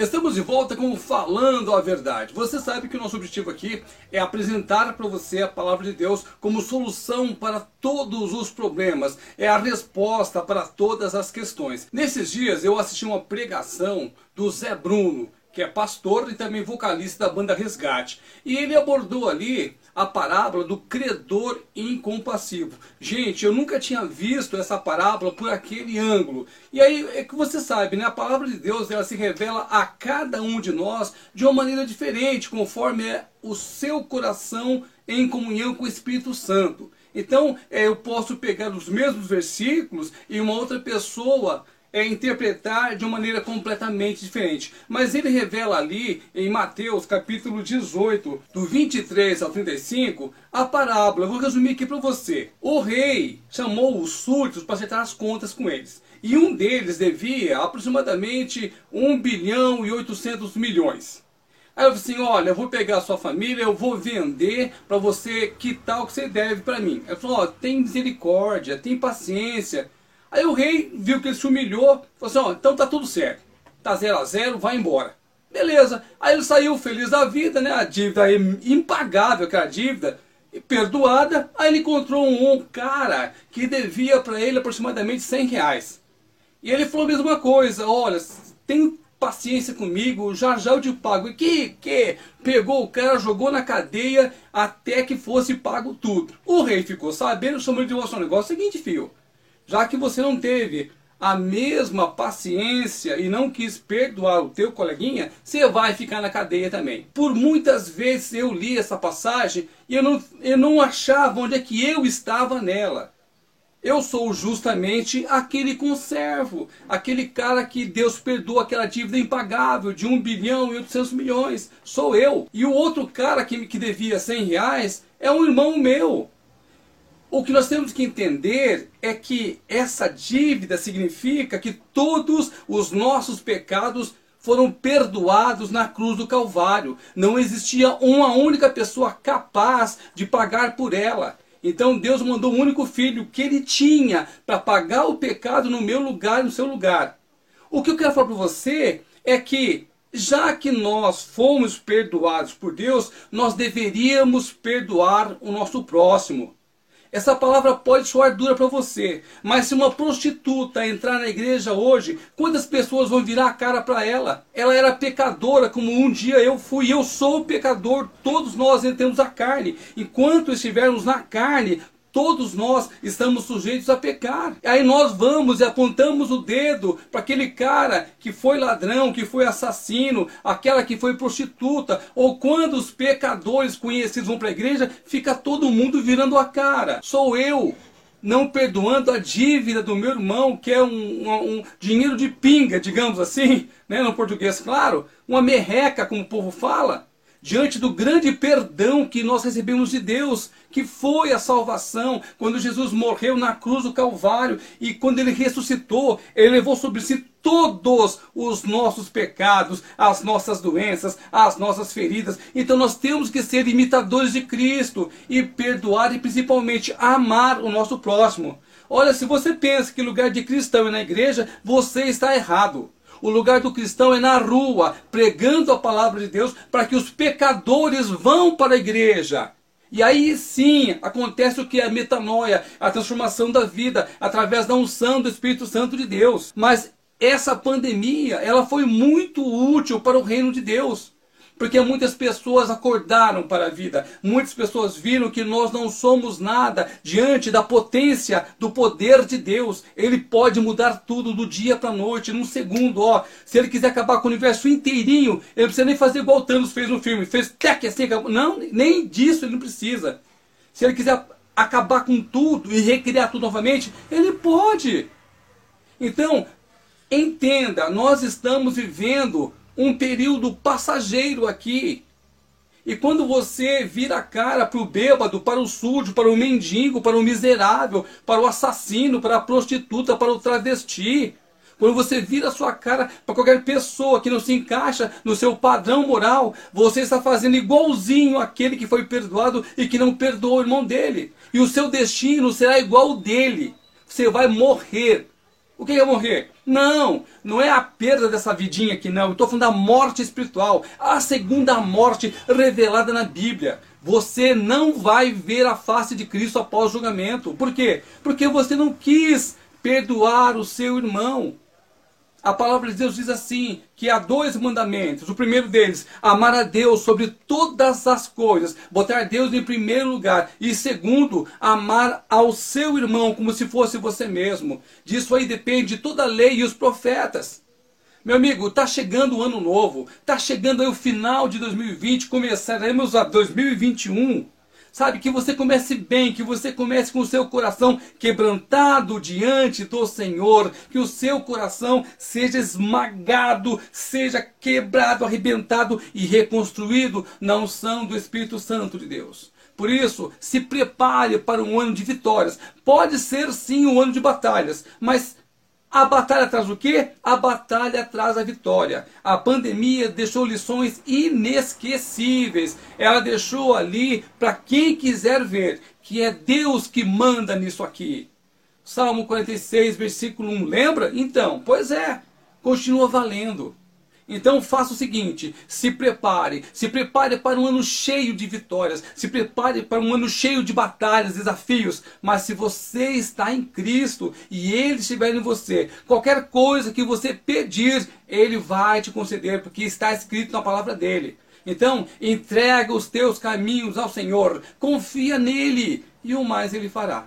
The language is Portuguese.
Estamos de volta com Falando a Verdade. Você sabe que o nosso objetivo aqui é apresentar para você a palavra de Deus como solução para todos os problemas, é a resposta para todas as questões. Nesses dias eu assisti uma pregação do Zé Bruno, que é pastor e também vocalista da banda Resgate. E ele abordou ali a parábola do credor incompassivo. Gente, eu nunca tinha visto essa parábola por aquele ângulo. E aí é que você sabe, né? A palavra de Deus ela se revela a cada um de nós de uma maneira diferente, conforme é o seu coração em comunhão com o Espírito Santo. Então, é, eu posso pegar os mesmos versículos e uma outra pessoa é interpretar de uma maneira completamente diferente. Mas ele revela ali em Mateus capítulo 18, do 23 ao 35, a parábola. Eu vou resumir aqui para você. O rei chamou os súditos para acertar as contas com eles. E um deles devia aproximadamente 1 bilhão e 800 milhões. Aí eu falei assim, olha, eu vou pegar a sua família, eu vou vender para você quitar o que você deve para mim. Ele falou, ó, tem misericórdia, tem paciência. Aí o rei viu que ele se humilhou, falou assim, ó, então tá tudo certo. Tá zero a zero, vai embora. Beleza. Aí ele saiu feliz da vida, né? A dívida impagável, aquela dívida, perdoada. Aí ele encontrou um cara que devia para ele aproximadamente 100 reais. E ele falou a mesma coisa, olha, tem paciência comigo, já já eu te pago. E que, que? Pegou o cara, jogou na cadeia até que fosse pago tudo. O rei ficou sabendo, chamou ele de um negócio. Seguinte, fio, já que você não teve a mesma paciência e não quis perdoar o teu coleguinha, você vai ficar na cadeia também. Por muitas vezes eu li essa passagem e eu não, eu não achava onde é que eu estava nela. Eu sou justamente aquele conservo, aquele cara que Deus perdoa aquela dívida impagável de 1 bilhão e 800 milhões. Sou eu. E o outro cara que, que devia 100 reais é um irmão meu. O que nós temos que entender é que essa dívida significa que todos os nossos pecados foram perdoados na cruz do Calvário. Não existia uma única pessoa capaz de pagar por ela. Então Deus mandou o único filho que ele tinha para pagar o pecado no meu lugar, no seu lugar. O que eu quero falar para você é que já que nós fomos perdoados por Deus, nós deveríamos perdoar o nosso próximo. Essa palavra pode soar dura para você, mas se uma prostituta entrar na igreja hoje, quantas pessoas vão virar a cara para ela? Ela era pecadora, como um dia eu fui. Eu sou pecador, todos nós entramos a carne. Enquanto estivermos na carne, Todos nós estamos sujeitos a pecar. Aí nós vamos e apontamos o dedo para aquele cara que foi ladrão, que foi assassino, aquela que foi prostituta. Ou quando os pecadores conhecidos vão para a igreja, fica todo mundo virando a cara. Sou eu não perdoando a dívida do meu irmão, que é um, um, um, dinheiro de pinga, digamos assim, né, no português, claro, uma merreca, como o povo fala diante do grande perdão que nós recebemos de Deus, que foi a salvação, quando Jesus morreu na cruz do Calvário e quando ele ressuscitou, ele levou sobre si todos os nossos pecados, as nossas doenças, as nossas feridas. Então nós temos que ser imitadores de Cristo e perdoar e principalmente amar o nosso próximo. Olha, se você pensa que lugar de cristão é na igreja, você está errado. O lugar do cristão é na rua, pregando a palavra de Deus para que os pecadores vão para a igreja. E aí sim acontece o que é a metanoia, a transformação da vida através da unção do Espírito Santo de Deus. Mas essa pandemia, ela foi muito útil para o reino de Deus. Porque muitas pessoas acordaram para a vida, muitas pessoas viram que nós não somos nada diante da potência do poder de Deus. Ele pode mudar tudo do dia para a noite, num segundo. Ó, se ele quiser acabar com o universo inteirinho, ele não precisa nem fazer igual o Thanos fez no filme, fez tec assim, acabou. não, nem disso ele não precisa. Se ele quiser acabar com tudo e recriar tudo novamente, ele pode. Então, entenda, nós estamos vivendo um período passageiro aqui. E quando você vira a cara para o bêbado, para o sujo, para o mendigo, para o miserável, para o assassino, para a prostituta, para o travesti, quando você vira a sua cara para qualquer pessoa que não se encaixa no seu padrão moral, você está fazendo igualzinho aquele que foi perdoado e que não perdoou o irmão dele. E o seu destino será igual ao dele. Você vai morrer O que é morrer? Não, não é a perda dessa vidinha aqui, não. Estou falando da morte espiritual, a segunda morte revelada na Bíblia. Você não vai ver a face de Cristo após o julgamento. Por quê? Porque você não quis perdoar o seu irmão. A palavra de Deus diz assim: que há dois mandamentos. O primeiro deles, amar a Deus sobre todas as coisas, botar Deus em primeiro lugar. E segundo, amar ao seu irmão como se fosse você mesmo. Disso aí depende toda a lei e os profetas. Meu amigo, está chegando o ano novo, está chegando aí o final de 2020, começaremos a 2021. Sabe, que você comece bem, que você comece com o seu coração quebrantado diante do Senhor, que o seu coração seja esmagado, seja quebrado, arrebentado e reconstruído na unção do Espírito Santo de Deus. Por isso, se prepare para um ano de vitórias. Pode ser sim um ano de batalhas, mas a batalha traz o quê? A batalha traz a vitória. A pandemia deixou lições inesquecíveis. Ela deixou ali para quem quiser ver que é Deus que manda nisso aqui. Salmo 46, versículo 1. Lembra? Então, pois é, continua valendo. Então faça o seguinte: se prepare, se prepare para um ano cheio de vitórias, se prepare para um ano cheio de batalhas, desafios. Mas se você está em Cristo e Ele estiver em você, qualquer coisa que você pedir, Ele vai te conceder, porque está escrito na palavra dele. Então, entrega os teus caminhos ao Senhor, confia nele e o mais ele fará.